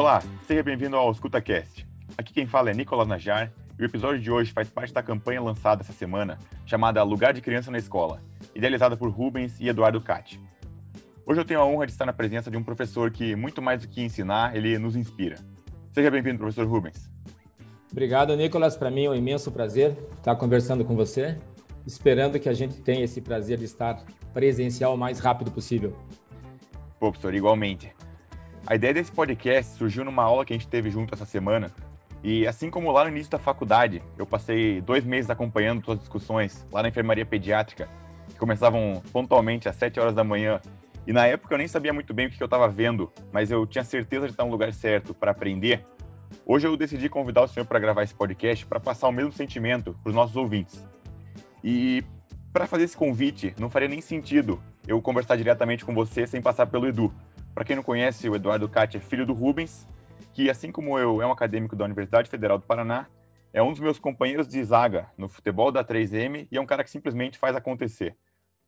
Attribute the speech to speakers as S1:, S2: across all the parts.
S1: Olá, seja bem-vindo ao EscutaCast. Aqui quem fala é Nicolas Najar e o episódio de hoje faz parte da campanha lançada essa semana chamada Lugar de Criança na Escola, idealizada por Rubens e Eduardo Cati. Hoje eu tenho a honra de estar na presença de um professor que, muito mais do que ensinar, ele nos inspira. Seja bem-vindo, professor Rubens.
S2: Obrigado, Nicolas. Para mim é um imenso prazer estar conversando com você, esperando que a gente tenha esse prazer de estar presencial o mais rápido possível.
S1: Pô, professor, igualmente. A ideia desse podcast surgiu numa aula que a gente teve junto essa semana. E assim como lá no início da faculdade, eu passei dois meses acompanhando suas discussões lá na enfermaria pediátrica, que começavam pontualmente às 7 horas da manhã. E na época eu nem sabia muito bem o que eu estava vendo, mas eu tinha certeza de estar no lugar certo para aprender. Hoje eu decidi convidar o senhor para gravar esse podcast para passar o mesmo sentimento para os nossos ouvintes. E para fazer esse convite, não faria nem sentido eu conversar diretamente com você sem passar pelo Edu. Para quem não conhece, o Eduardo Cati é filho do Rubens, que, assim como eu, é um acadêmico da Universidade Federal do Paraná, é um dos meus companheiros de zaga no futebol da 3M e é um cara que simplesmente faz acontecer.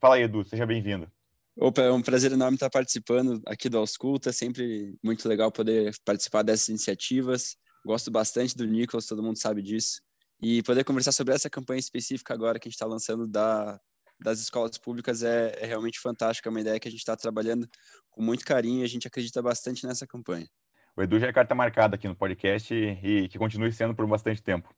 S1: Fala aí, Edu, seja bem-vindo.
S3: Opa, é um prazer enorme estar participando aqui do Ausculta, é sempre muito legal poder participar dessas iniciativas. Gosto bastante do Nicolas, todo mundo sabe disso. E poder conversar sobre essa campanha específica agora que a gente está lançando da das escolas públicas é, é realmente fantástica, é uma ideia que a gente está trabalhando com muito carinho e a gente acredita bastante nessa campanha.
S1: O Edu já é carta marcada aqui no podcast e, e que continue sendo por bastante tempo.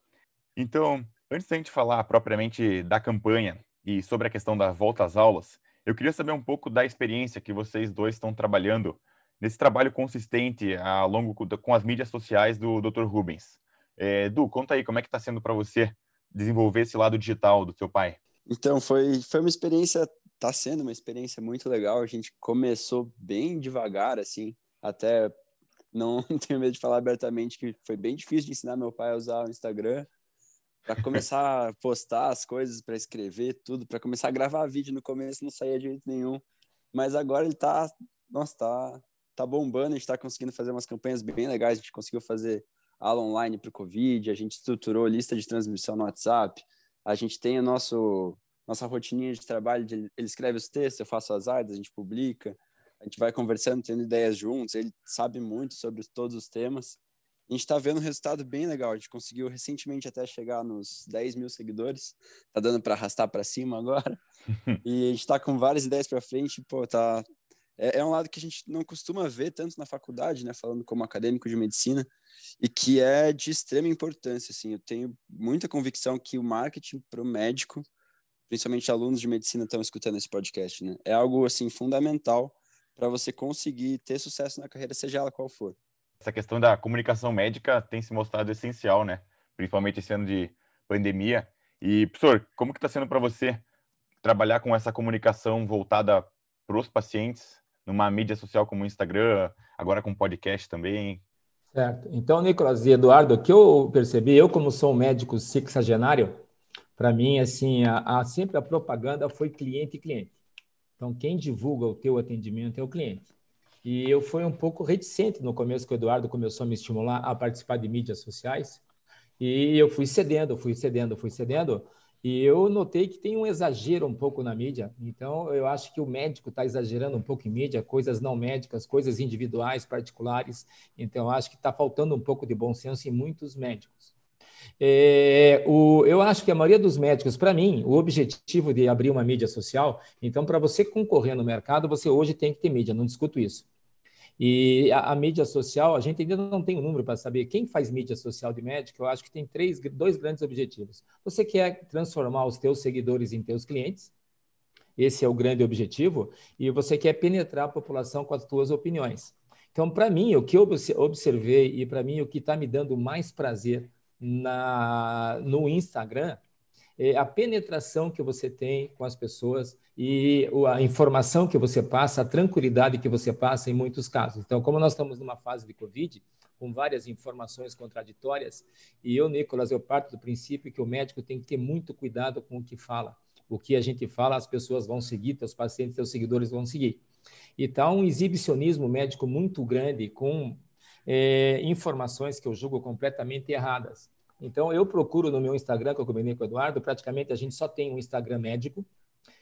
S1: Então, antes da gente falar propriamente da campanha e sobre a questão da volta às aulas, eu queria saber um pouco da experiência que vocês dois estão trabalhando nesse trabalho consistente ao longo com as mídias sociais do Dr. Rubens. É, Edu, conta aí como é que está sendo para você desenvolver esse lado digital do seu pai.
S3: Então, foi, foi uma experiência, tá sendo uma experiência muito legal. A gente começou bem devagar, assim, até não tenho medo de falar abertamente que foi bem difícil de ensinar meu pai a usar o Instagram para começar a postar as coisas, para escrever tudo, para começar a gravar vídeo. No começo não saía de jeito nenhum, mas agora ele tá, nossa, tá, tá bombando. A gente tá conseguindo fazer umas campanhas bem legais. A gente conseguiu fazer aula online para o Covid, a gente estruturou lista de transmissão no WhatsApp, a gente tem o nosso nossa rotininha de trabalho, de, ele escreve os textos, eu faço as artes, a gente publica, a gente vai conversando, tendo ideias juntos, ele sabe muito sobre todos os temas. A gente está vendo um resultado bem legal, a gente conseguiu recentemente até chegar nos 10 mil seguidores, tá dando para arrastar para cima agora, e a gente está com várias ideias para frente, pô, tá... É, é um lado que a gente não costuma ver tanto na faculdade, né, falando como acadêmico de medicina, e que é de extrema importância, assim, eu tenho muita convicção que o marketing para o médico principalmente alunos de medicina estão escutando esse podcast, né? É algo assim fundamental para você conseguir ter sucesso na carreira, seja ela qual for.
S1: Essa questão da comunicação médica tem se mostrado essencial, né? Principalmente esse ano de pandemia. E, professor, como que está sendo para você trabalhar com essa comunicação voltada para os pacientes numa mídia social como o Instagram, agora com podcast também?
S2: Certo. Então, Nicolas e Eduardo, o que eu percebi, eu como sou um médico sexagenário, para mim, assim, a, a, sempre a propaganda foi cliente e cliente. Então, quem divulga o teu atendimento é o cliente. E eu fui um pouco reticente no começo, que o Eduardo começou a me estimular a participar de mídias sociais. E eu fui cedendo, fui cedendo, fui cedendo. E eu notei que tem um exagero um pouco na mídia. Então, eu acho que o médico está exagerando um pouco em mídia, coisas não médicas, coisas individuais, particulares. Então, acho que está faltando um pouco de bom senso em muitos médicos. É, o, eu acho que a maioria dos médicos, para mim, o objetivo de abrir uma mídia social, então, para você concorrer no mercado, você hoje tem que ter mídia, não discuto isso. E a, a mídia social, a gente ainda não tem um número para saber quem faz mídia social de médico, eu acho que tem três, dois grandes objetivos. Você quer transformar os teus seguidores em teus clientes, esse é o grande objetivo, e você quer penetrar a população com as tuas opiniões. Então, para mim, o que eu observei e para mim o que está me dando mais prazer na, no Instagram a penetração que você tem com as pessoas e a informação que você passa, a tranquilidade que você passa em muitos casos. Então, como nós estamos numa fase de Covid, com várias informações contraditórias, e eu, Nicolas, eu parto do princípio que o médico tem que ter muito cuidado com o que fala. O que a gente fala, as pessoas vão seguir, seus pacientes, seus seguidores vão seguir. E está um exibicionismo médico muito grande, com é, informações que eu julgo completamente erradas. Então, eu procuro no meu Instagram, que eu combinei com o Eduardo, praticamente a gente só tem um Instagram médico,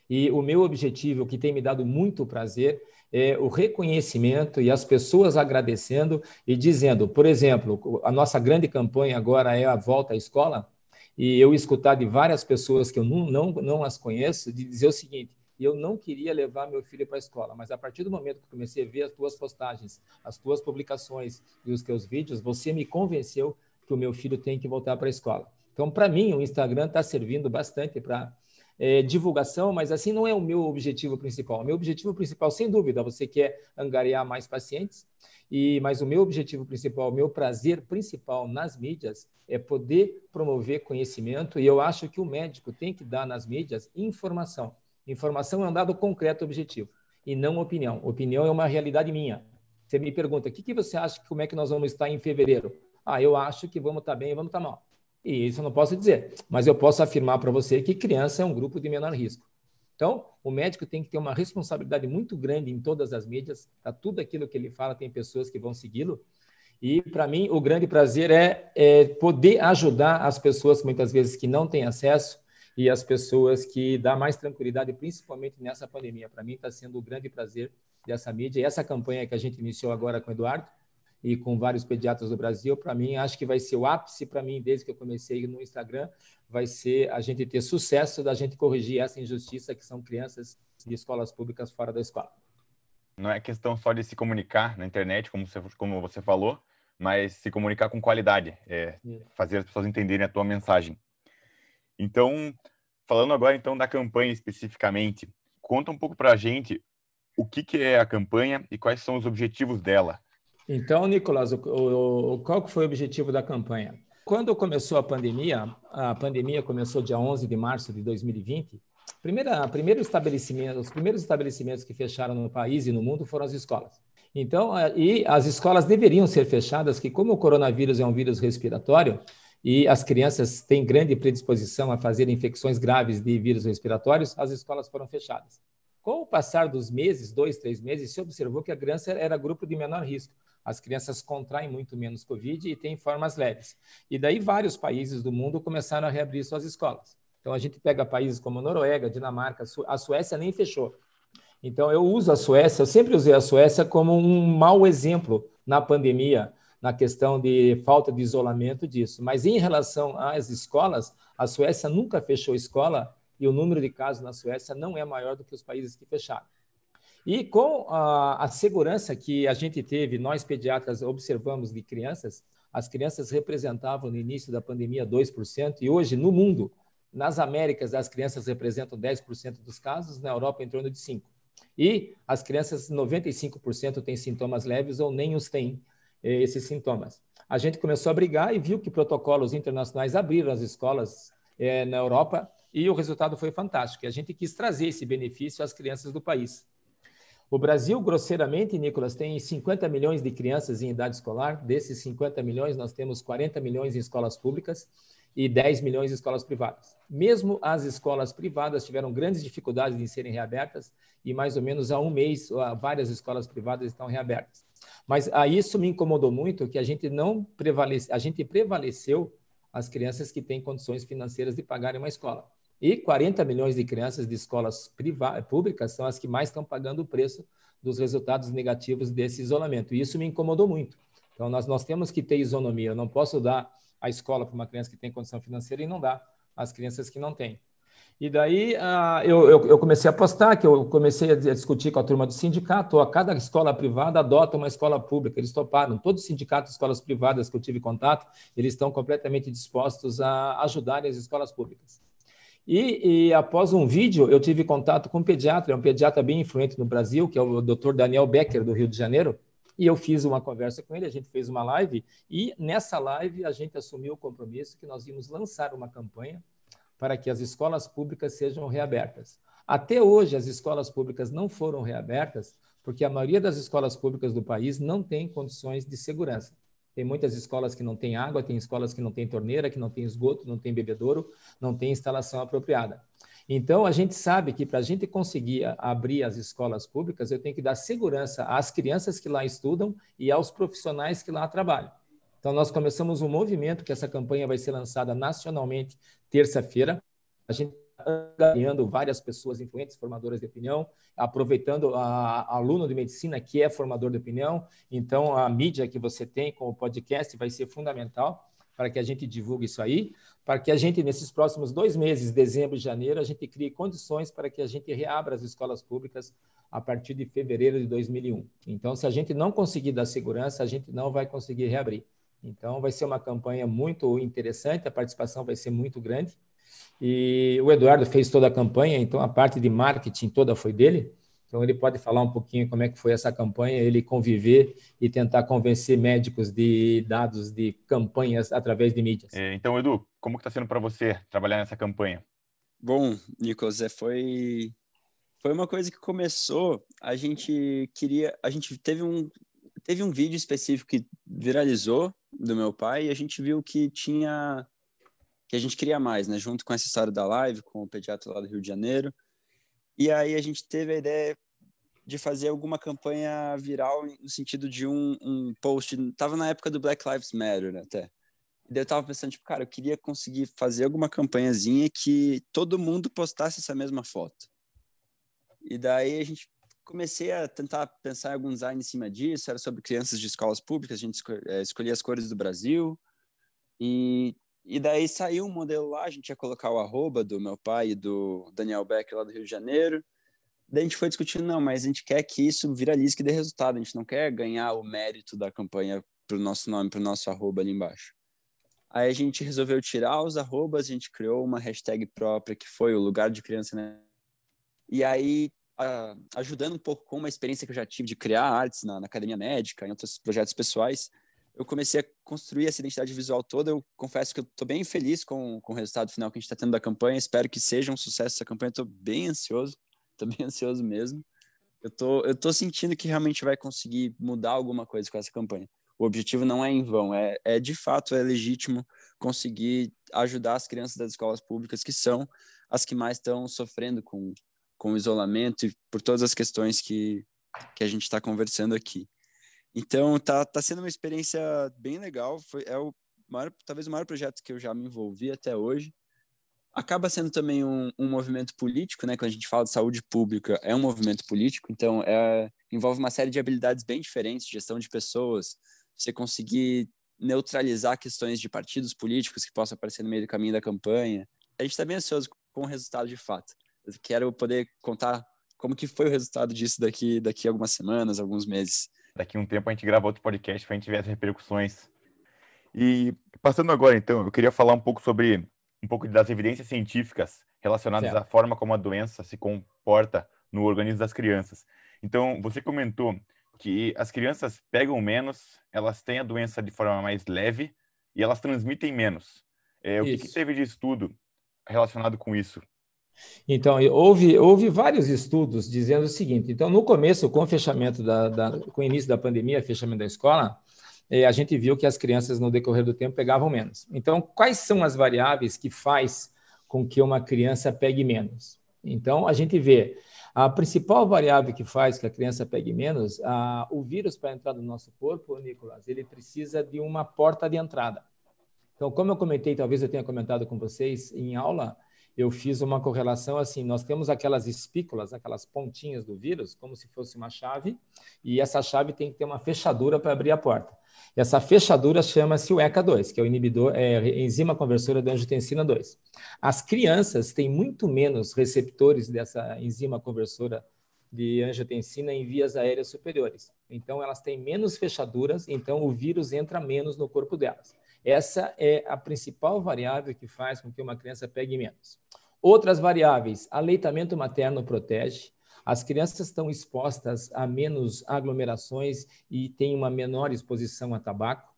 S2: E o meu objetivo, que tem me dado muito prazer, é o reconhecimento e as pessoas agradecendo e dizendo, por exemplo, a nossa grande campanha agora é a volta à escola, e eu escutar de várias pessoas que eu não, não, não as conheço, de dizer o seguinte, eu não queria levar meu filho para a escola, mas a partir do momento que comecei a ver as tuas postagens, as tuas publicações e os teus vídeos, você me convenceu que o meu filho tem que voltar para a escola. Então, para mim, o Instagram está servindo bastante para é, divulgação, mas assim não é o meu objetivo principal. O meu objetivo principal, sem dúvida, você quer angariar mais pacientes, e mas o meu objetivo principal, o meu prazer principal nas mídias é poder promover conhecimento, e eu acho que o médico tem que dar nas mídias informação. Informação é um dado concreto objetivo, e não opinião. Opinião é uma realidade minha. Você me pergunta, o que, que você acha, como é que nós vamos estar em fevereiro? Ah, eu acho que vamos estar bem e vamos estar mal. E isso eu não posso dizer, mas eu posso afirmar para você que criança é um grupo de menor risco. Então, o médico tem que ter uma responsabilidade muito grande em todas as mídias, para tudo aquilo que ele fala, tem pessoas que vão segui-lo. E, para mim, o grande prazer é, é, poder ajudar as pessoas, muitas vezes, que não têm acesso e as pessoas que dá mais tranquilidade, principalmente nessa pandemia. Para mim, está sendo o grande prazer dessa mídia. E essa campanha que a gente iniciou agora com o Eduardo, e com vários pediatras do Brasil, para mim, acho que vai ser o ápice para mim, desde que eu comecei no Instagram, vai ser a gente ter sucesso da gente corrigir essa injustiça que são crianças de escolas públicas fora da escola.
S1: Não é questão só de se comunicar na internet, como você, como você falou, mas se comunicar com qualidade, é, fazer as pessoas entenderem a tua mensagem. Então, falando agora então da campanha especificamente, conta um pouco para a gente o que, que é a campanha e quais são os objetivos dela.
S2: Então, Nicolas, o, o, qual foi o objetivo da campanha? Quando começou a pandemia, a pandemia começou dia 11 de março de 2020, primeira, primeiro estabelecimento, os primeiros estabelecimentos que fecharam no país e no mundo foram as escolas. Então, e as escolas deveriam ser fechadas, que como o coronavírus é um vírus respiratório e as crianças têm grande predisposição a fazer infecções graves de vírus respiratórios, as escolas foram fechadas. Com o passar dos meses, dois, três meses, se observou que a criança era grupo de menor risco as crianças contraem muito menos Covid e têm formas leves. E daí vários países do mundo começaram a reabrir suas escolas. Então a gente pega países como Noruega, Dinamarca, a Suécia nem fechou. Então eu uso a Suécia, eu sempre usei a Suécia como um mau exemplo na pandemia, na questão de falta de isolamento disso. Mas em relação às escolas, a Suécia nunca fechou escola e o número de casos na Suécia não é maior do que os países que fecharam. E com a, a, segurança que a gente teve, nós pediatras observamos de crianças, as crianças representavam no início da pandemia 2%, e hoje no mundo, nas Américas, as crianças representam 10% dos casos, na Europa em torno de 5%. E as crianças, 95% têm sintomas leves ou nem os têm, eh, esses sintomas. A gente começou a brigar e viu que protocolos internacionais abriram as escolas eh, na Europa e o resultado foi fantástico. A gente quis trazer esse benefício às crianças do país. O Brasil, grosseiramente, Nicolas, tem 50 milhões de crianças em idade escolar. Desses 50 milhões, nós temos 40 milhões em escolas públicas e 10 milhões em escolas privadas. Mesmo as escolas privadas tiveram grandes dificuldades em serem reabertas e mais ou menos há um mês várias escolas privadas estão reabertas. Mas a isso me incomodou muito que a gente não prevalece, a gente prevaleceu as crianças que têm condições financeiras de pagarem uma escola. E 40 milhões de crianças de escolas públicas são as que mais estão pagando o preço dos resultados negativos desse isolamento. E isso me incomodou muito. Então, nós, nós temos que ter isonomia. Eu não posso dar a escola para uma criança que tem condição financeira e não dar às crianças que não têm. E daí uh, eu, eu, eu, comecei a postar, que eu comecei a discutir com a turma do sindicato, a cada escola privada adota uma escola pública, eles toparam. Todos os sindicatos de escolas privadas que eu tive contato, eles estão completamente dispostos a ajudar as escolas públicas. E, e, após um vídeo, eu tive contato com um pediatra, um pediatra bem influente no Brasil, que é o Dr. Daniel Becker, do Rio de Janeiro, e eu fiz uma conversa com ele, a gente fez uma live, e nessa live a gente assumiu o compromisso que nós íamos lançar uma campanha para que as escolas públicas sejam reabertas. Até hoje, as escolas públicas não foram reabertas porque a maioria das escolas públicas do país não tem condições de segurança. Tem muitas escolas que não têm água, tem escolas que não têm torneira, que não têm esgoto, não tem bebedouro, não tem instalação apropriada. Então, a gente sabe que para a gente conseguir abrir as escolas públicas, eu tenho que dar segurança às crianças que lá estudam e aos profissionais que lá trabalham. Então, nós começamos um movimento que essa campanha vai ser lançada nacionalmente terça-feira. A gente ganhando várias pessoas influentes, formadoras de opinião, aproveitando a, a aluno de medicina que é formador de opinião. Então, a mídia que você tem com o podcast vai ser fundamental para que a gente divulgue isso aí, para que a gente, nesses próximos dois meses, dezembro e janeiro, a gente crie condições para que a gente reabra as escolas públicas a partir de fevereiro de 2001. Então, se a gente não conseguir dar segurança, a gente não vai conseguir reabrir. Então, vai ser uma campanha muito interessante, a participação vai ser muito grande. E o Eduardo fez toda a campanha, então a parte de marketing toda foi dele. Então, ele pode falar um pouquinho como é que foi essa campanha, ele conviver e tentar convencer médicos de dados de campanhas através de mídias.
S1: É, então, Edu, como está sendo para você trabalhar nessa campanha?
S3: Bom, Nicolas, é, foi foi uma coisa que começou, a gente queria, a gente teve um teve um vídeo específico que viralizou do meu pai e a gente viu que tinha que a gente queria mais, né, junto com essa história da live com o pediatra lá do Rio de Janeiro. E aí a gente teve a ideia de fazer alguma campanha viral no sentido de um, um post. Tava na época do Black Lives Matter até. E daí eu tava pensando, tipo, cara, eu queria conseguir fazer alguma campanhazinha que todo mundo postasse essa mesma foto. E daí a gente comecei a tentar pensar em algum design em cima disso. Era sobre crianças de escolas públicas, a gente é, escolhia as cores do Brasil. E, e daí saiu um modelo lá, a gente ia colocar o arroba do meu pai e do Daniel Beck lá do Rio de Janeiro. Daí a gente foi discutindo, não, mas a gente quer que isso viralize, que dê resultado. A gente não quer ganhar o mérito da campanha para o nosso nome, para o nosso arroba ali embaixo. Aí a gente resolveu tirar os arrobas, a gente criou uma hashtag própria que foi o lugar de criança, né? E aí, a, ajudando um pouco com uma experiência que eu já tive de criar artes na, na academia médica, em outros projetos pessoais, eu comecei a construir essa identidade visual toda. Eu confesso que eu estou bem feliz com, com o resultado final que a gente está tendo da campanha. Espero que seja um sucesso essa campanha. Estou bem ansioso, estou bem ansioso mesmo. Eu tô, eu tô sentindo que realmente vai conseguir mudar alguma coisa com essa campanha. O objetivo não é em vão, é, é de fato é legítimo conseguir ajudar as crianças das escolas públicas que são as que mais estão sofrendo com, com o isolamento e por todas as questões que, que a gente está conversando aqui. Então, tá, tá sendo uma experiência bem legal. Foi, é o maior, talvez o maior projeto que eu já me envolvi até hoje. Acaba sendo também um, um movimento político, né? Quando a gente fala de saúde pública, é um movimento político, então é, envolve uma série de habilidades bem diferentes, gestão de pessoas, você conseguir neutralizar questões de partidos políticos que possam aparecer no meio do caminho da campanha. A gente está bem ansioso com o resultado de fato. Eu quero poder contar como que foi o resultado disso daqui, daqui algumas semanas, alguns meses.
S1: Daqui a um tempo a gente grava outro podcast para a gente ver as repercussões. E passando agora, então, eu queria falar um pouco sobre um pouco das evidências científicas relacionadas certo. à forma como a doença se comporta no organismo das crianças. Então, você comentou que as crianças pegam menos, elas têm a doença de forma mais leve e elas transmitem menos. É, o que, que, teve de estudo relacionado com isso?
S2: Então, houve, houve vários estudos dizendo o seguinte: então, no começo, com o fechamento da, da com o início da pandemia, fechamento da escola, eh, a gente viu que as crianças, no decorrer do tempo, pegavam menos. Então, quais são as variáveis que faz com que uma criança pegue menos? Então, a gente vê a principal variável que faz que a criança pegue menos, a, o vírus para entrar no nosso corpo, Nicolas, ele precisa de uma porta de entrada. Então, como eu comentei, talvez eu tenha comentado com vocês em aula, eu fiz uma correlação assim: nós temos aquelas espículas, aquelas pontinhas do vírus, como se fosse uma chave, e essa chave tem que ter uma fechadura para abrir a porta. Essa fechadura chama-se o ECA2, que é o inibidor, é, enzima conversora da angiotensina 2. As crianças têm muito menos receptores dessa enzima conversora de angiotensina em vias aéreas superiores. Então, elas têm menos fechaduras, então o vírus entra menos no corpo delas. Essa é a principal variável que faz com que uma criança pegue menos. Outras variáveis, aleitamento materno protege, as crianças estão expostas a menos aglomerações e têm uma menor exposição a tabaco.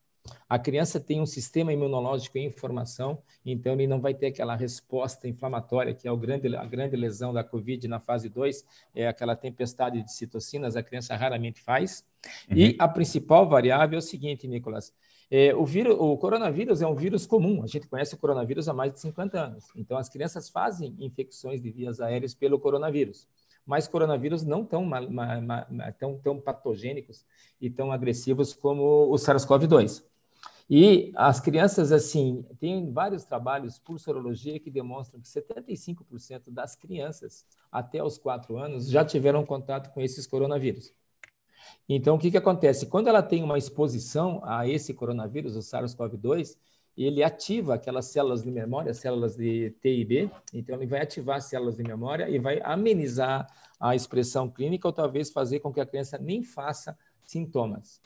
S2: A criança tem um sistema imunológico em formação, então ele não vai ter aquela resposta inflamatória, que é o grande, a grande lesão da Covid na fase 2, é aquela tempestade de citocinas, a criança raramente faz. Uhum. E a principal variável é o seguinte, Nicolas, é, o, vírus, o coronavírus é um vírus comum, a gente conhece o coronavírus há mais de 50 anos. Então, as crianças fazem infecções de vias aéreas pelo coronavírus, mas coronavírus não tão, tão, tão patogênicos e tão agressivos como o SARS-CoV-2. E as crianças, assim, tem vários trabalhos por sorologia que demonstram que 75% das crianças até os 4 anos já tiveram contato com esses coronavírus. Então, o que, que acontece? Quando ela tem uma exposição a esse coronavírus, o SARS-CoV-2, ele ativa aquelas células de memória, células de T e B, então ele vai ativar as células de memória e vai amenizar a expressão clínica ou talvez fazer com que a criança nem faça sintomas.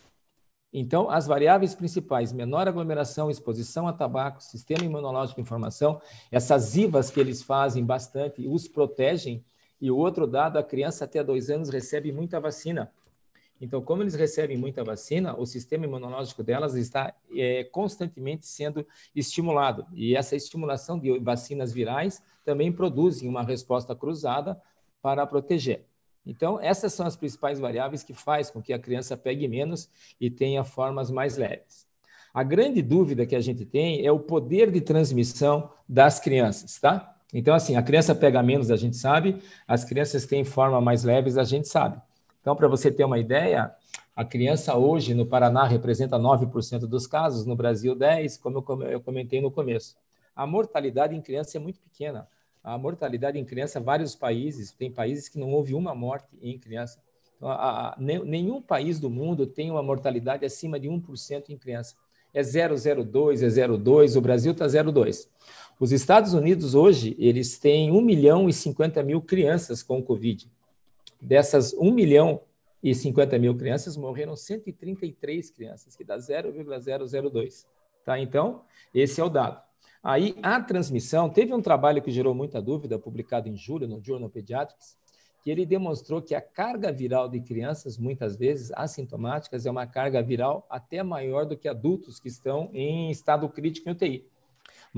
S2: Então, as variáveis principais, menor aglomeração, exposição a tabaco, sistema imunológico de informação, essas IVAs que eles fazem bastante, os protegem. E o outro dado, a criança até dois anos recebe muita vacina. Então, como eles recebem muita vacina, o sistema imunológico delas está é, constantemente sendo estimulado. E essa estimulação de vacinas virais também produz uma resposta cruzada para proteger. Então, essas são as principais variáveis que faz com que a criança pegue menos e tenha formas mais leves. A grande dúvida que a gente tem é o poder de transmissão das crianças, tá? Então, assim, a criança pega menos, a gente sabe, as crianças têm forma mais leves, a gente sabe. Então, para você ter uma ideia, a criança hoje no Paraná representa 9% dos casos, no Brasil 10%, como eu comentei no começo. A mortalidade em criança é muito pequena. A mortalidade em criança, vários países, tem países que não houve uma morte em criança. Então, a, a, nenhum país do mundo tem uma mortalidade acima de 1% em criança. É 0,02, é 0,2, o Brasil está 0,2. Os Estados Unidos hoje, eles têm 1 milhão e 50 mil crianças com Covid. Dessas 1 milhão e 50 mil crianças, morreram 133 crianças, que dá 0,002. Tá? Então, esse é o dado. Aí, a transmissão, teve um trabalho que gerou muita dúvida, publicado em julho no Journal Pediatrics, que ele demonstrou que a carga viral de crianças, muitas vezes assintomáticas, é uma carga viral até maior do que adultos que estão em estado crítico em UTI.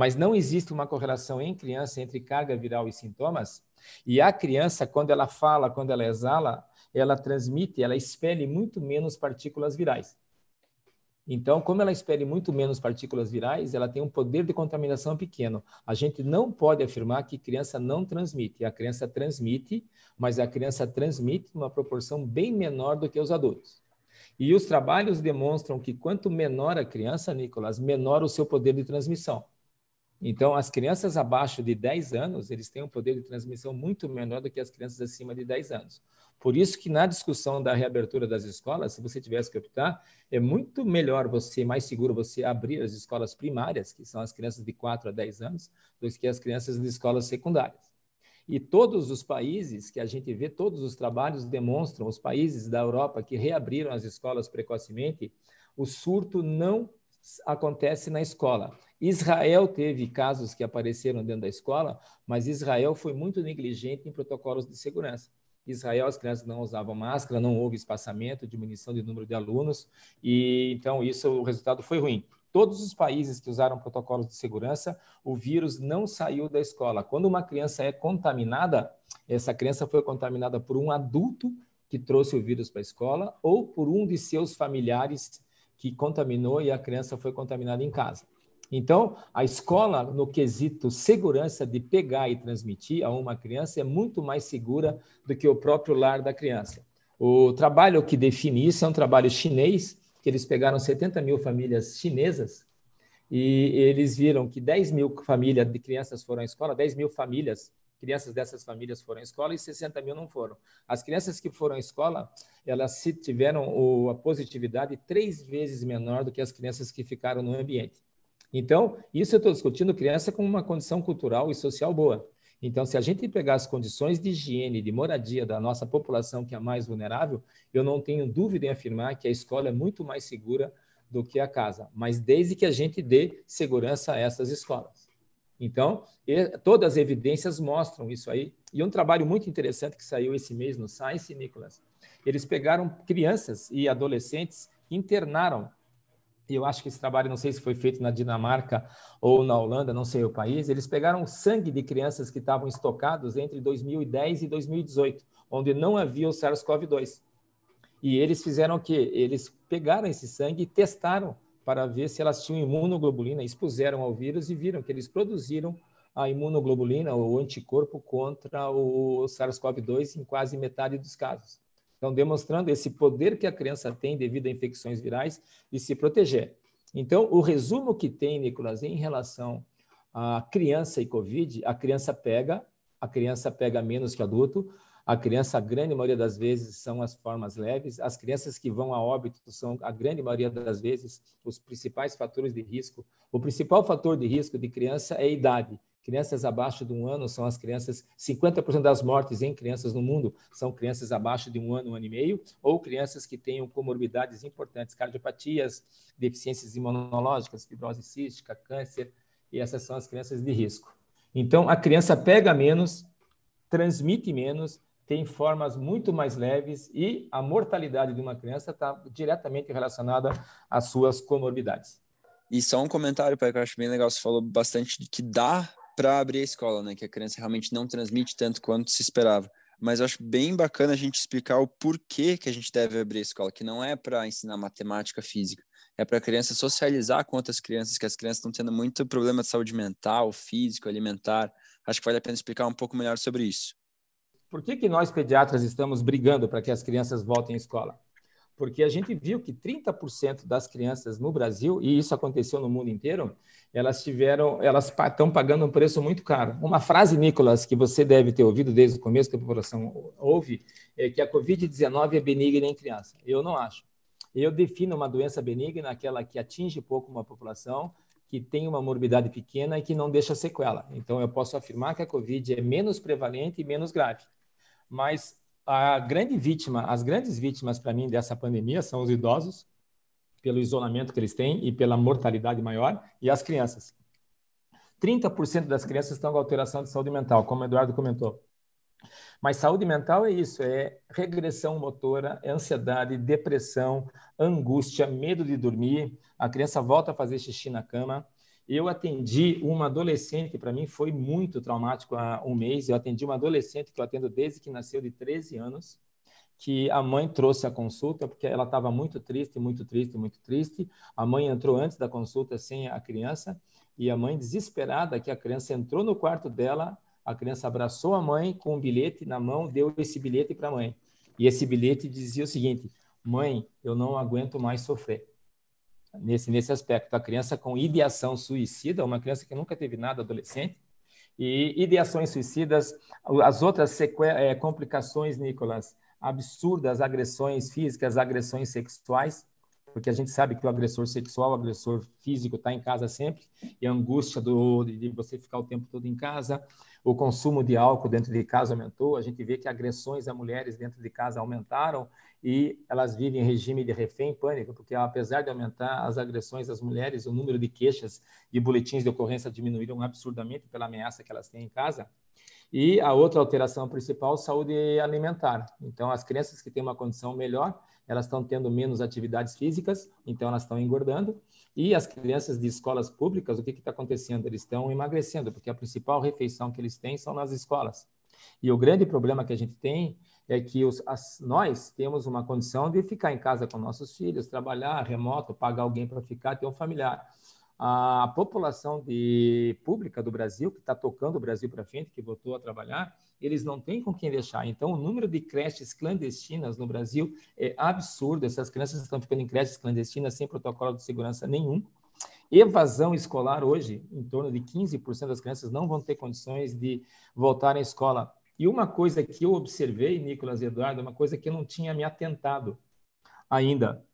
S2: Mas não existe uma correlação em criança entre carga viral e sintomas, e a criança, quando ela fala, quando ela exala, ela transmite, ela expele muito menos partículas virais. Então, como ela expele muito menos partículas virais, ela tem um poder de contaminação pequeno. A gente não pode afirmar que criança não transmite. A criança transmite, mas a criança transmite numa proporção bem menor do que os adultos. E os trabalhos demonstram que quanto menor a criança, Nicolas, menor o seu poder de transmissão. Então, as crianças abaixo de 10 anos, eles têm um poder de transmissão muito menor do que as crianças acima de 10 anos. Por isso que na discussão da reabertura das escolas, se você tivesse que optar, é muito melhor você, mais seguro você abrir as escolas primárias, que são as crianças de 4 a 10 anos, do que as crianças de escolas secundárias. E todos os países que a gente vê, todos os trabalhos demonstram, os países da Europa que reabriram as escolas precocemente, o surto não acontece na escola. Israel teve casos que apareceram dentro da escola, mas Israel foi muito negligente em protocolos de segurança. Israel, as crianças não usavam máscara, não houve espaçamento, diminuição de número de alunos, e então isso, o resultado foi ruim. Todos os países que usaram protocolos de segurança, o vírus não saiu da escola. Quando uma criança é contaminada, essa criança foi contaminada por um adulto que trouxe o vírus para a escola ou por um de seus familiares que contaminou e a criança foi contaminada em casa. Então, a escola, no quesito segurança de pegar e transmitir a uma criança, é muito mais segura do que o próprio lar da criança. O trabalho que define isso é um trabalho chinês, que eles pegaram 70 mil famílias chinesas e eles viram que 10 mil famílias de crianças foram à escola, 10 mil famílias, crianças dessas famílias foram à escola e 60 mil não foram. As crianças que foram à escola, elas tiveram a positividade três vezes menor do que as crianças que ficaram no ambiente. Então, isso eu estou discutindo criança com uma condição cultural e social boa. Então, se a gente pegar as condições de higiene, de moradia da nossa população que é mais vulnerável, eu não tenho dúvida em afirmar que a escola é muito mais segura do que a casa, mas desde que a gente dê segurança a essas escolas. Então, todas as evidências mostram isso aí. E um trabalho muito interessante que saiu esse mês no Science, Nicolas, eles pegaram crianças e adolescentes, internaram eu acho que esse trabalho, não sei se foi feito na Dinamarca ou na Holanda, não sei o país, eles pegaram sangue de crianças que estavam estocados entre 2010 e 2018, onde não havia o SARS-CoV-2. E eles fizeram o quê? Eles pegaram esse sangue e testaram para ver se elas tinham imunoglobulina, expuseram ao vírus e viram que eles produziram a imunoglobulina, ou anticorpo, contra o SARS-CoV-2 em quase metade dos casos. Então, demonstrando esse poder que a criança tem devido a infecções virais de se proteger. Então, o resumo que tem, Nicolas, em relação à criança e Covid, a criança pega, a criança pega menos que adulto, a criança, a grande maioria das vezes, são as formas leves. As crianças que vão a óbito são, a grande maioria das vezes, os principais fatores de risco. O principal fator de risco de criança é a idade. Crianças abaixo de um ano são as crianças, 50% das mortes em crianças no mundo são crianças abaixo de um ano, um ano e meio, ou crianças que tenham comorbidades importantes, cardiopatias, deficiências imunológicas, fibrose cística, câncer, e essas são as crianças de risco. Então, a criança pega menos, transmite menos, tem formas muito mais leves e a mortalidade de uma criança está diretamente relacionada às suas comorbidades.
S3: E só um comentário, pai, que eu acho bem legal. Você falou bastante de que dá para abrir a escola, né? Que a criança realmente não transmite tanto quanto se esperava. Mas eu acho bem bacana a gente explicar o porquê que a gente deve abrir a escola, que não é para ensinar matemática, física, é para a criança socializar com outras crianças, que as crianças estão tendo muito problema de saúde mental, físico, alimentar. Acho que vale a pena explicar um pouco melhor sobre isso.
S2: Por que, que nós pediatras estamos brigando para que as crianças voltem à escola? porque a gente viu que 30% das crianças no Brasil, e isso aconteceu no mundo inteiro, elas tiveram, elas estão pagando um preço muito caro. Uma frase, Nicolas, que você deve ter ouvido desde o começo que a população ouve, é que a Covid-19 é benigna em criança. Eu não acho. Eu defino uma doença benigna aquela que atinge pouco uma população, que tem uma morbidade pequena e que não deixa sequela. Então, eu posso afirmar que a Covid é menos prevalente e menos grave. Mas a grande vítima, as grandes vítimas para mim dessa pandemia são os idosos, pelo isolamento que eles têm e pela mortalidade maior, e as crianças. 30% das crianças estão com alteração de saúde mental, como o Eduardo comentou. Mas saúde mental é isso, é regressão motora, é ansiedade, depressão, angústia, medo de dormir, a criança volta a fazer xixi na cama, eu atendi uma adolescente, para mim foi muito traumático há um mês. Eu atendi uma adolescente que eu atendo desde que nasceu, de 13 anos, que a mãe trouxe a consulta porque ela estava muito triste, muito triste, muito triste. A mãe entrou antes da consulta sem a criança e a mãe desesperada que a criança entrou no quarto dela, a criança abraçou a mãe com um bilhete na mão, deu esse bilhete para a mãe. E esse bilhete dizia o seguinte: "Mãe, eu não aguento mais sofrer" nesse, nesse aspecto. A criança com ideação suicida, uma criança que nunca teve nada adolescente, e ideações suicidas, as outras é, complicações, Nicolas, absurdas, agressões físicas, agressões sexuais, porque a gente sabe que o agressor sexual, o agressor físico está em casa sempre, e a angústia do, de você ficar o tempo todo em casa, o consumo de álcool dentro de casa aumentou, a gente vê que agressões a mulheres dentro de casa aumentaram e elas vivem em regime de refém pânico, porque apesar de aumentar as agressões às mulheres, o número de queixas e boletins de ocorrência diminuíram absurdamente pela ameaça que elas têm em casa. E a outra alteração principal, saúde alimentar. Então, as crianças que têm uma condição melhor, elas estão tendo menos atividades físicas, então elas estão engordando. E as crianças de escolas públicas, o que está acontecendo? Eles estão emagrecendo, porque a principal refeição que eles têm são nas escolas. E o grande problema que a gente tem é que os, as, nós temos uma condição de ficar em casa com nossos filhos, trabalhar remoto, pagar alguém para ficar, ter um familiar a população de, pública do Brasil, que está tocando o Brasil para frente, que voltou a trabalhar, eles não têm com quem deixar. Então, o número de creches clandestinas no Brasil é absurdo. Essas crianças estão ficando em creches clandestinas sem protocolo de segurança nenhum. Evasão escolar hoje, em torno de 15% das crianças não vão ter condições de voltar à escola. E uma coisa que eu observei, Nicolas e Eduardo, uma coisa que eu não tinha me atentado ainda,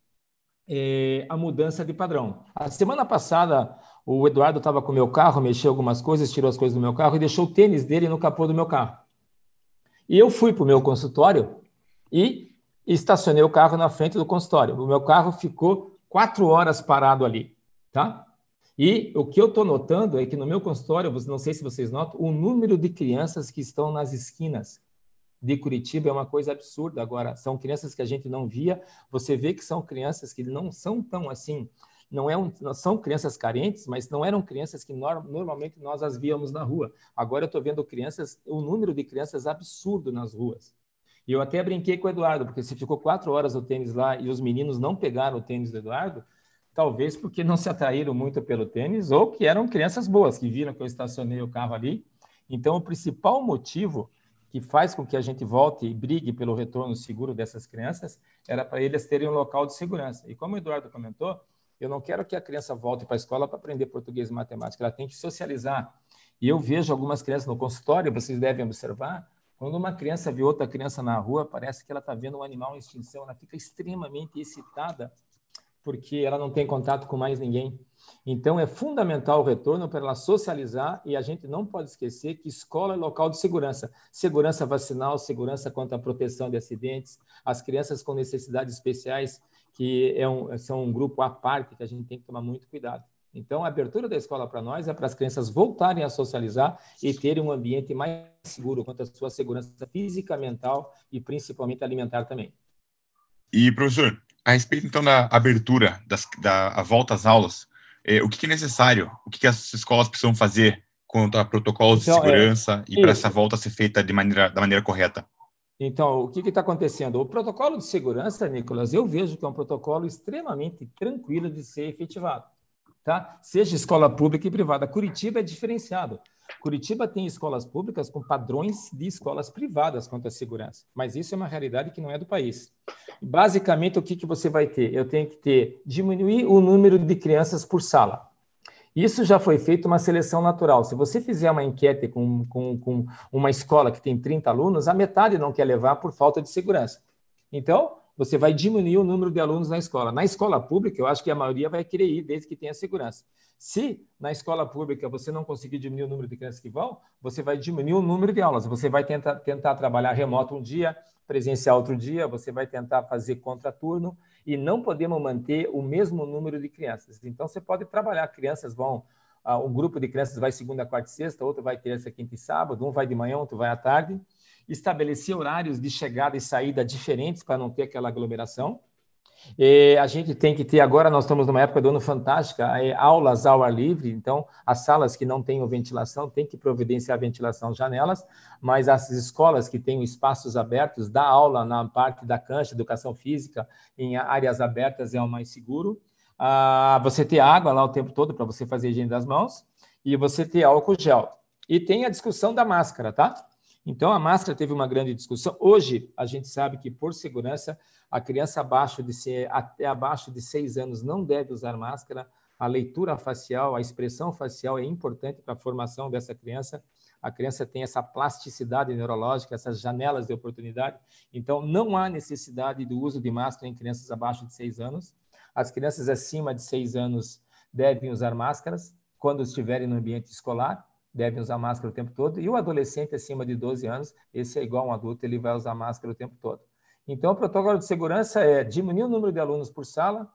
S2: é, a mudança de padrão. A semana passada, o Eduardo estava com o meu carro, mexeu algumas coisas, tirou as coisas do meu carro e deixou o tênis dele no capô do meu carro. E eu fui para o meu consultório e estacionei o carro na frente do consultório. O meu carro ficou quatro horas parado ali, tá? E o que eu estou notando é que no meu consultório, não sei se vocês notam, o número de crianças que estão nas esquinas de Curitiba é uma coisa absurda. Agora, são crianças que a gente não via. Você vê que são crianças que não são tão assim, não, é um, não são crianças carentes, mas não eram crianças que no, normalmente nós as víamos na rua. Agora eu estou vendo crianças, o um número de crianças absurdo nas ruas. E eu até brinquei com o Eduardo, porque se ficou quatro horas o tênis lá e os meninos não pegaram o tênis do Eduardo, talvez porque não se atraíram muito pelo tênis ou que eram crianças boas, que viram que eu estacionei o carro ali. Então, o principal motivo que faz com que a gente volte e brigue pelo retorno seguro dessas crianças era para eles terem um local de segurança. E como o Eduardo comentou, Eu não quero que a criança volte para a escola para aprender português e matemática, ela tem que socializar. E eu vejo algumas crianças no consultório, vocês devem observar, quando uma criança vê outra criança na rua, parece que ela está vendo um animal em extinção, ela fica extremamente excitada porque ela não tem contato com mais ninguém. Então, é fundamental o retorno para ela socializar e a gente não pode esquecer que escola é local de segurança. Segurança vacinal, segurança contra a proteção de acidentes, as crianças com necessidades especiais, que é um, são um grupo à parte que a gente tem que tomar muito cuidado. Então, a abertura da escola para nós é para as crianças voltarem a socializar e terem um ambiente mais seguro quanto à sua segurança física, mental e principalmente alimentar também.
S1: E, professor, a respeito, então, da abertura, das, da volta às aulas, é, o que, é necessário? O que, que, as escolas precisam fazer quanto a protocolos então, de é, segurança é, e para essa volta ser feita de maneira, da maneira correta?
S2: Então, o que está acontecendo? O protocolo de segurança, Nicolas, eu vejo que é um protocolo extremamente tranquilo de ser efetivado. Tá? Seja escola pública e privada. Curitiba é diferenciado. Curitiba tem escolas públicas com padrões de escolas privadas quanto à segurança, mas isso é uma realidade que não é do país. Basicamente, o que, que você vai ter? Eu tenho que ter diminuir o número de crianças por sala. Isso já foi feito uma seleção natural. Se você fizer uma enquete com, com, com uma escola que tem 30 alunos, a metade não quer levar por falta de segurança. Então, você vai diminuir o número de alunos na escola. Na escola pública, eu acho que a maioria vai querer ir, desde que tenha segurança. Se na escola pública você não conseguir diminuir o número de crianças que vão, você vai diminuir o número de aulas. Você vai tentar, tentar trabalhar remoto um dia, presencial outro dia, você vai tentar fazer contraturno e não podemos manter o mesmo número de crianças. Então, você pode trabalhar, crianças vão, uh, um grupo de crianças vai segunda, quarta e sexta, outro vai terça, quinta e sábado, um vai de manhã, outro vai à tarde, estabelecer horários de chegada e saída diferentes para não ter aquela aglomeração. E a gente tem que ter, agora nós estamos numa época do ano fantástica, é, aulas ao ar livre, então as salas que não têm ventilação têm que providenciar ventilação janelas, mas as escolas que têm espaços abertos, dar aula na parte da cancha, educação física, em áreas abertas é o mais seguro. Ah, você ter água lá o tempo todo para você fazer higiene das mãos e você ter álcool gel. E tem a discussão da máscara, tá? Então, a máscara teve uma grande discussão. Hoje, a gente sabe que, por segurança, a criança abaixo de ser, até abaixo de seis anos não deve usar máscara. A leitura facial, a expressão facial é importante para a formação dessa criança. A criança tem essa plasticidade neurológica, essas janelas de oportunidade. Então, não há necessidade do uso de máscara em crianças abaixo de seis anos. As crianças acima de seis anos devem usar máscaras quando estiverem no ambiente escolar devem usar máscara o tempo todo, e o adolescente acima de 12 anos, esse é igual a um adulto, ele vai usar máscara o tempo todo. Então, o protocolo de segurança é diminuir o número de alunos por sala,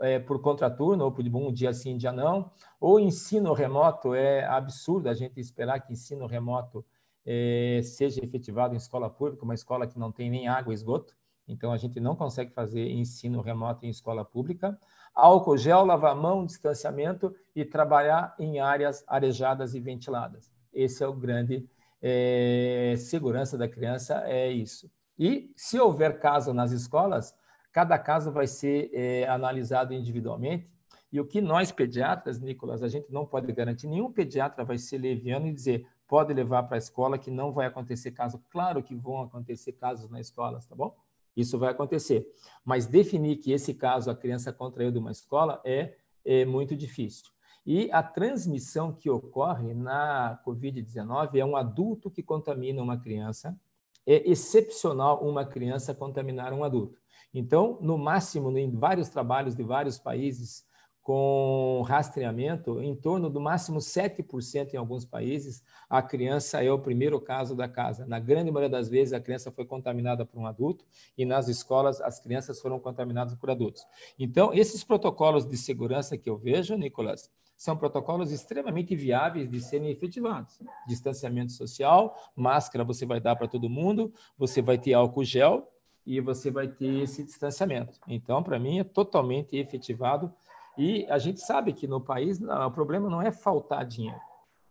S2: é, por contraturno, ou por um dia sim, dia não, ou ensino remoto, é absurdo a gente esperar que ensino remoto é, seja efetivado em escola pública, uma escola que não tem nem água e esgoto, então a gente não consegue fazer ensino remoto em escola pública álcool gel, lavar mão, distanciamento e trabalhar em áreas arejadas e ventiladas. Esse é o grande é, segurança da criança, é isso. E se houver caso nas escolas, cada caso vai ser é, analisado individualmente. E o que nós pediatras, Nicolas, a gente não pode garantir, nenhum pediatra vai ser leviano e dizer pode levar para a escola que não vai acontecer caso. Claro que vão acontecer casos na escola, tá bom? Isso vai acontecer. Mas definir que esse caso a criança contraiu de uma escola é, é muito difícil. E a transmissão que ocorre na Covid-19 é um adulto que contamina uma criança. É excepcional uma criança contaminar um adulto. Então, no máximo, em vários trabalhos de vários países, com rastreamento, em torno do máximo 7% em alguns países, a criança é o primeiro caso da casa. Na grande maioria das vezes, a criança foi contaminada por um adulto e nas escolas as crianças foram contaminadas por adultos. Então, esses protocolos de segurança que eu vejo, Nicolas, são protocolos extremamente viáveis de serem efetivados. Distanciamento social, máscara você vai dar para todo mundo, você vai ter álcool gel e você vai ter esse distanciamento. Então, para mim, é totalmente efetivado e a gente sabe que no país não, o problema não é faltar dinheiro.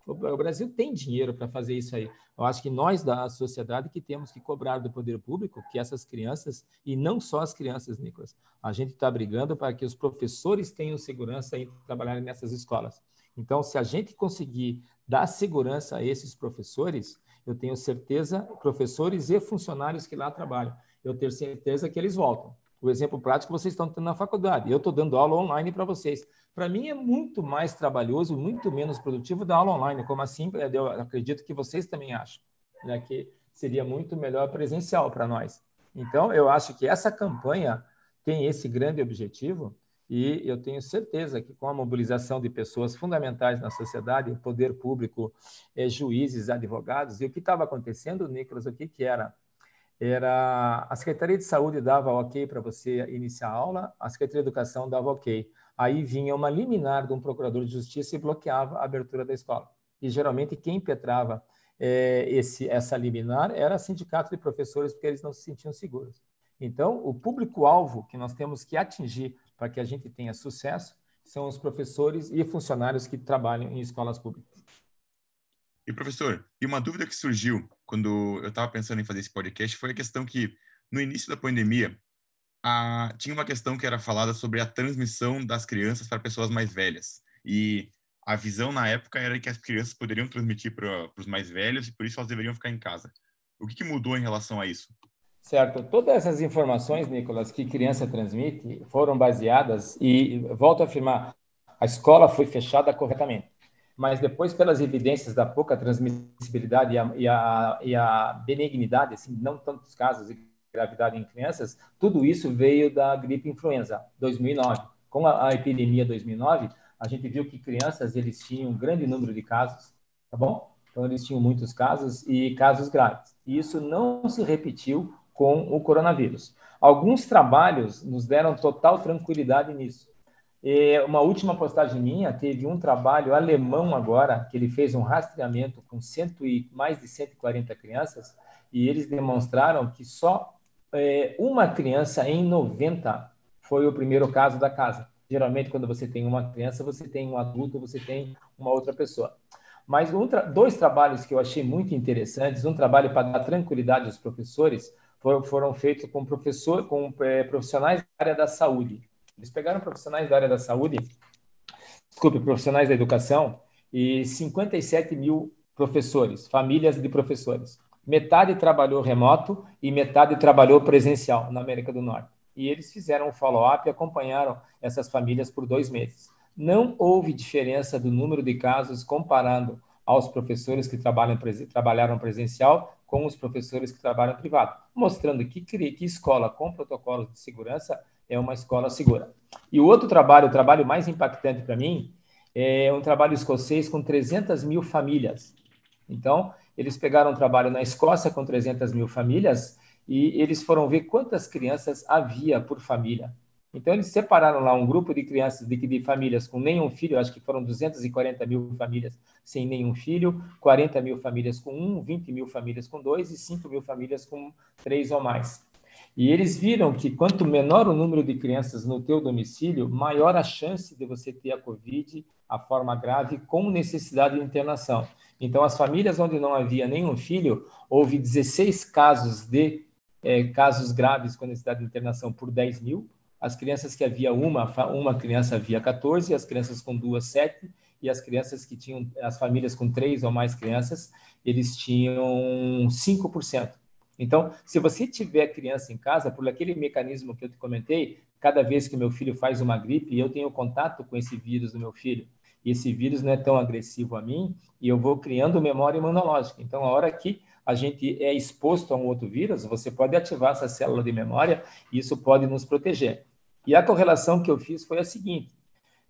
S2: O Brasil tem dinheiro para fazer isso aí. Eu acho que nós da sociedade que temos que cobrar do poder público que essas crianças, e não só as crianças, Nicolas, a gente está brigando para que os professores tenham segurança em trabalharem nessas escolas. Então, se a gente conseguir dar segurança a esses professores, eu tenho certeza, professores e funcionários que lá trabalham, eu tenho certeza que eles voltam o exemplo prático que vocês estão tendo na faculdade. Eu estou dando aula online para vocês. Para mim é muito mais trabalhoso, muito menos produtivo dar aula online, como assim eu acredito que vocês também acham, né, que seria muito melhor presencial para nós. Então, eu acho que essa campanha tem esse grande objetivo e eu tenho certeza que com a mobilização de pessoas fundamentais na sociedade, poder público, eh, juízes, advogados, e o que estava acontecendo, Nicolas, o que, que era? Era a Secretaria de Saúde dava ok para você iniciar a aula, a Secretaria de Educação dava ok. Aí vinha uma liminar de um procurador de justiça e bloqueava a abertura da escola. E geralmente quem impetrava eh, esse, essa liminar era sindicato de professores, porque eles não se sentiam seguros. Então, o público-alvo que nós temos que atingir para que a gente tenha sucesso são os professores e funcionários que trabalham em escolas públicas.
S1: E professor, e uma dúvida que surgiu quando eu estava pensando em fazer esse podcast foi a questão que no início da pandemia a, tinha uma questão que era falada sobre a transmissão das crianças para pessoas mais velhas e a visão na época era que as crianças poderiam transmitir para os mais velhos e por isso elas deveriam ficar em casa. O que, que mudou em relação a isso?
S2: Certo. Todas essas informações, Nicolas, que criança transmite, foram baseadas, e volto a afirmar, a escola foi fechada corretamente. Mas depois, pelas evidências da pouca transmissibilidade e a, e a, e a benignidade, assim, não tantos casos de gravidade em crianças, tudo isso veio da gripe influenza 2009. Com a, a epidemia 2009, a gente viu que crianças eles tinham um grande número de casos, tá bom? Então eles tinham muitos casos e casos graves. E isso não se repetiu com o coronavírus. Alguns trabalhos nos deram total tranquilidade nisso. E uma última postagem minha teve um trabalho alemão agora, que ele fez um rastreamento com cento e, mais de 140 crianças, e eles demonstraram que só é, uma criança em 90 foi o primeiro caso da casa. Geralmente, quando você tem uma criança, você tem um adulto, você tem uma outra pessoa. Mas um tra dois trabalhos que eu achei muito interessantes, um trabalho para dar tranquilidade aos professores, foram, foram feitos com professor, com é, profissionais da área da saúde. Eles pegaram profissionais da área da saúde, desculpe, profissionais da educação e 57 mil professores, famílias de professores. Metade trabalhou remoto e metade trabalhou presencial na América do Norte. E eles fizeram um follow-up e acompanharam essas famílias por dois meses. Não houve diferença do número de casos comparando aos professores que trabalham, trabalharam presencial com os professores que trabalham privado, mostrando que, que escola com protocolos de segurança é uma escola segura. E o outro trabalho, o trabalho mais impactante para mim, é um trabalho escocês com 300 mil famílias. Então, eles pegaram um trabalho na Escócia com 300 mil famílias e eles foram ver quantas crianças havia por família. Então, eles separaram lá um grupo de crianças, de, de famílias com nenhum filho, acho que foram 240 mil famílias sem nenhum filho, 40 mil famílias com um, 20 mil famílias com dois e 5 mil famílias com três ou mais. E eles viram que quanto menor o número de crianças no teu domicílio, maior a chance de você ter a Covid, a forma grave, com necessidade de internação. Então, as famílias onde não havia nenhum filho, houve 16 casos de é, casos graves com necessidade de internação por 10 mil, as crianças que havia uma, uma criança havia 14, as crianças com duas, sete, e as crianças que tinham, as famílias com três ou mais crianças, eles tinham 5%. Então, se você tiver criança em casa, por aquele mecanismo que eu te comentei, cada vez que meu filho faz uma gripe, eu tenho contato com esse vírus do meu filho. E esse vírus não é tão agressivo a mim, e eu vou criando memória imunológica. Então, a hora que a gente é exposto a um outro vírus, você pode ativar essa célula de memória e isso pode nos proteger. E a correlação que eu fiz foi a seguinte: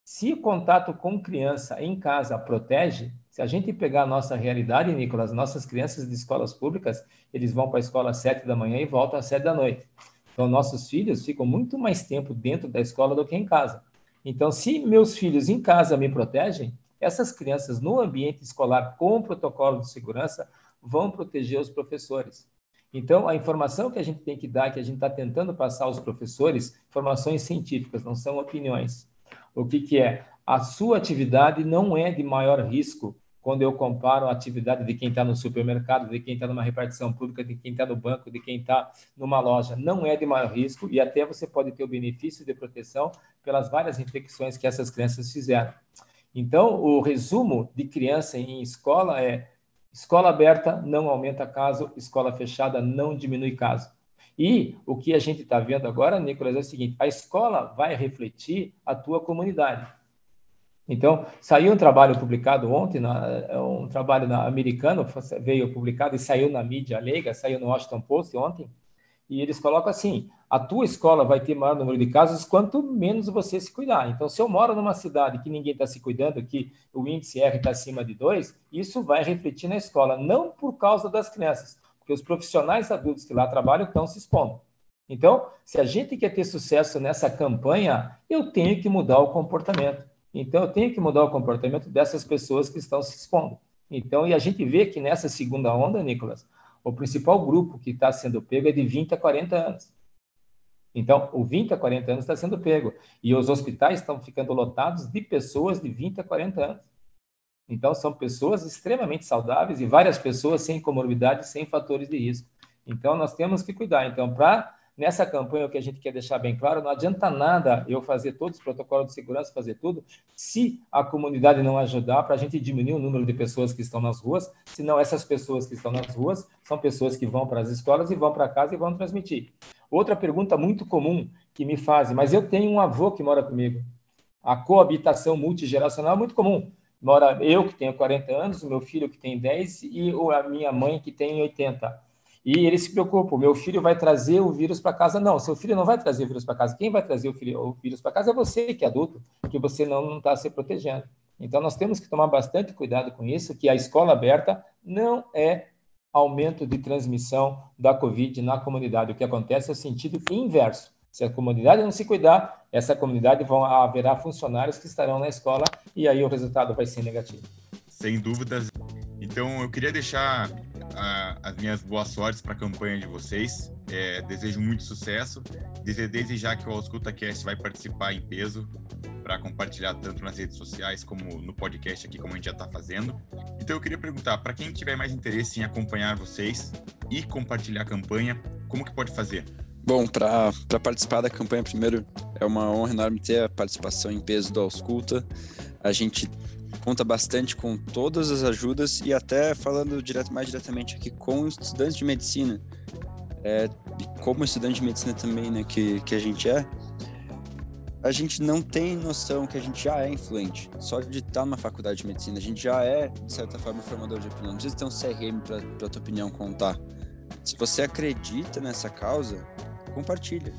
S2: se o contato com criança em casa protege, se a gente pegar a nossa realidade, Nicolas, nossas crianças de escolas públicas, eles vão para a escola às sete da manhã e voltam às sete da noite. Então, nossos filhos ficam muito mais tempo dentro da escola do que em casa. Então, se meus filhos em casa me protegem, essas crianças no ambiente escolar com protocolo de segurança vão proteger os professores. Então, a informação que a gente tem que dar, que a gente está tentando passar aos professores, informações científicas, não são opiniões. O que, que é? A sua atividade não é de maior risco quando eu comparo a atividade de quem está no supermercado, de quem está numa repartição pública, de quem está no banco, de quem está numa loja. Não é de maior risco e até você pode ter o benefício de proteção pelas várias infecções que essas crianças fizeram. Então, o resumo de criança em escola é Escola aberta não aumenta caso, escola fechada não diminui caso. E o que a gente está vendo agora, Nicolas, é o seguinte: a escola vai refletir a tua comunidade. Então, saiu um trabalho publicado ontem, é um trabalho americano, veio publicado e saiu na mídia leiga, saiu no Washington Post ontem, e eles colocam assim: a tua escola vai ter maior número de casos quanto menos você se cuidar. Então, se eu moro numa cidade que ninguém está se cuidando, que o índice R está acima de 2, isso vai refletir na escola, não por causa das crianças, porque os profissionais adultos que lá trabalham estão se expondo. Então, se a gente quer ter sucesso nessa campanha, eu tenho que mudar o comportamento. Então, eu tenho que mudar o comportamento dessas pessoas que estão se expondo. Então, e a gente vê que nessa segunda onda, Nicolas, o principal grupo que está sendo pego é de 20 a 40 anos. Então, o 20 a 40 anos está sendo pego. E os hospitais estão ficando lotados de pessoas de 20 a 40 anos. Então, são pessoas extremamente saudáveis e várias pessoas sem comorbidade, sem fatores de risco. Então, nós temos que cuidar. Então, para nessa campanha, o que a gente quer deixar bem claro, não adianta nada eu fazer todos os protocolos de segurança, fazer tudo, se a comunidade não ajudar para a gente diminuir o número de pessoas que estão nas ruas, senão essas pessoas que estão nas ruas são pessoas que vão para as escolas e vão para casa e vão transmitir. Outra pergunta muito comum que me fazem, mas eu tenho um avô que mora comigo. A coabitação multigeracional é muito comum. Mora eu que tenho 40 anos, o meu filho que tem 10 e a minha mãe que tem 80. E ele se preocupa, meu filho vai trazer o vírus para casa. Não, seu filho não vai trazer o vírus para casa. Quem vai trazer o, filho, o vírus para casa é você, que é adulto, que você não está se protegendo. Então, nós temos que tomar bastante cuidado com isso, que a escola aberta não é aumento de transmissão da Covid na comunidade. O que acontece é o sentido inverso. Se a comunidade não se cuidar, essa comunidade vão haverá funcionários que estarão na escola e aí o resultado vai ser negativo.
S1: Sem dúvidas. Então, eu queria deixar a, as minhas boas sortes para a campanha de vocês. É, desejo muito sucesso. Desejo desde já que o EscutaCast vai participar em peso para compartilhar tanto nas redes sociais como no podcast aqui, como a gente já está fazendo. Então eu queria perguntar, para quem tiver mais interesse em acompanhar vocês e compartilhar a campanha, como que pode fazer?
S3: Bom, para participar da campanha, primeiro, é uma honra enorme ter a participação em peso do Ausculta. A gente conta bastante com todas as ajudas e até falando direto, mais diretamente aqui com estudantes de medicina, é, como estudante de medicina também, né, que, que a gente é, a gente não tem noção que a gente já é influente. Só de estar numa faculdade de medicina, a gente já é, de certa forma, formador de opinião. Não precisa ter um CRM para a tua opinião contar. Se você acredita nessa causa, compartilha.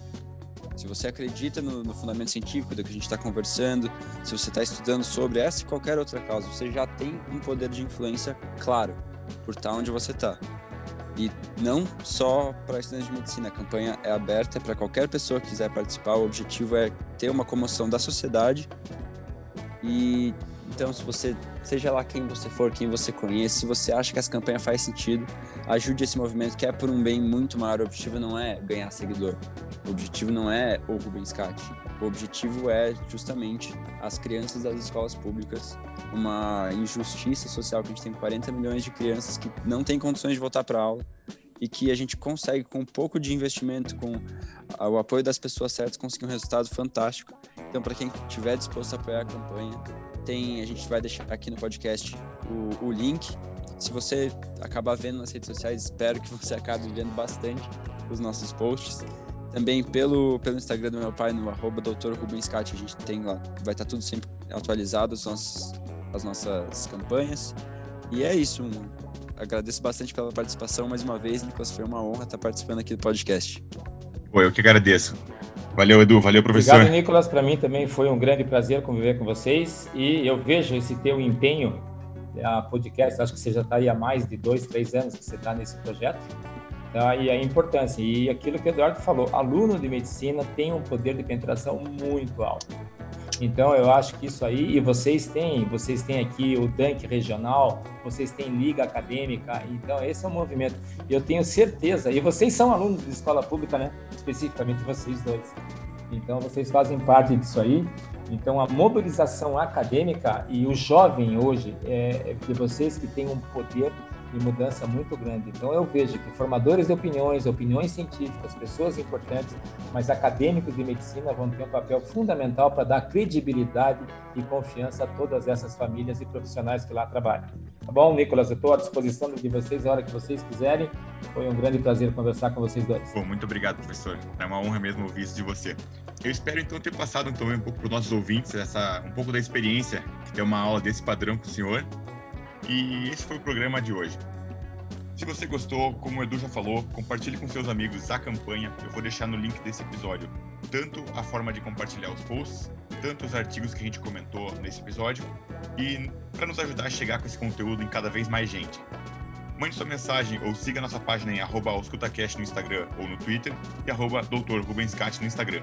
S3: Se você acredita no, no fundamento científico do que a gente está conversando, se você está estudando sobre essa e qualquer outra causa, você já tem um poder de influência claro por estar onde você está. E não só para estudantes de medicina, a campanha é aberta para qualquer pessoa que quiser participar. O objetivo é ter uma comoção da sociedade. E então, se você, seja lá quem você for, quem você conhece, se você acha que essa campanha faz sentido, ajude esse movimento que é por um bem muito maior. O objetivo não é ganhar seguidor. O objetivo não é o Rubens Cat. O objetivo é justamente as crianças das escolas públicas, uma injustiça social que a gente tem 40 milhões de crianças que não têm condições de voltar para aula e que a gente consegue com um pouco de investimento, com o apoio das pessoas certas, conseguir um resultado fantástico. Então, para quem estiver disposto a apoiar a campanha, tem, a gente vai deixar aqui no podcast o, o link. Se você acabar vendo nas redes sociais, espero que você acabe vendo bastante os nossos posts. Também pelo, pelo Instagram do meu pai, no arroba Dr. Rubens a gente tem lá, vai estar tá tudo sempre atualizado, as nossas, as nossas campanhas. E é isso, agradeço bastante pela participação mais uma vez, Nicolas, foi uma honra estar participando aqui do podcast.
S1: Pô, eu que agradeço. Valeu, Edu, valeu, professor.
S2: Obrigado, Nicolas, para mim também foi um grande prazer conviver com vocês e eu vejo esse teu empenho a podcast, acho que você já está aí há mais de dois, três anos que você está nesse projeto Tá? E a importância. E aquilo que o Eduardo falou, aluno de medicina tem um poder de penetração muito alto. Então eu acho que isso aí, e vocês têm, vocês têm aqui o DANC regional, vocês têm liga acadêmica, então esse é um movimento. Eu tenho certeza, e vocês são alunos de escola pública, né? Especificamente vocês dois. Então vocês fazem parte disso aí. Então a mobilização acadêmica e o jovem hoje é, é de vocês que tem um poder de mudança muito grande. Então eu vejo que formadores de opiniões, opiniões científicas, pessoas importantes, mas acadêmicos de medicina vão ter um papel fundamental para dar credibilidade e confiança a todas essas famílias e profissionais que lá trabalham. Tá bom, Nicolas? Eu estou à disposição de vocês a hora que vocês quiserem. Foi um grande prazer conversar com vocês dois.
S1: Bom, muito obrigado, professor. É uma honra mesmo ouvir isso de você. Eu espero então ter passado também um pouco para os nossos ouvintes essa, um pouco da experiência de ter uma aula desse padrão com o senhor. E esse foi o programa de hoje. Se você gostou, como o Edu já falou, compartilhe com seus amigos a campanha. Eu vou deixar no link desse episódio tanto a forma de compartilhar os posts, tanto os artigos que a gente comentou nesse episódio, e para nos ajudar a chegar com esse conteúdo em cada vez mais gente. Mande sua mensagem ou siga nossa página em arroba no Instagram ou no Twitter e arroba no Instagram.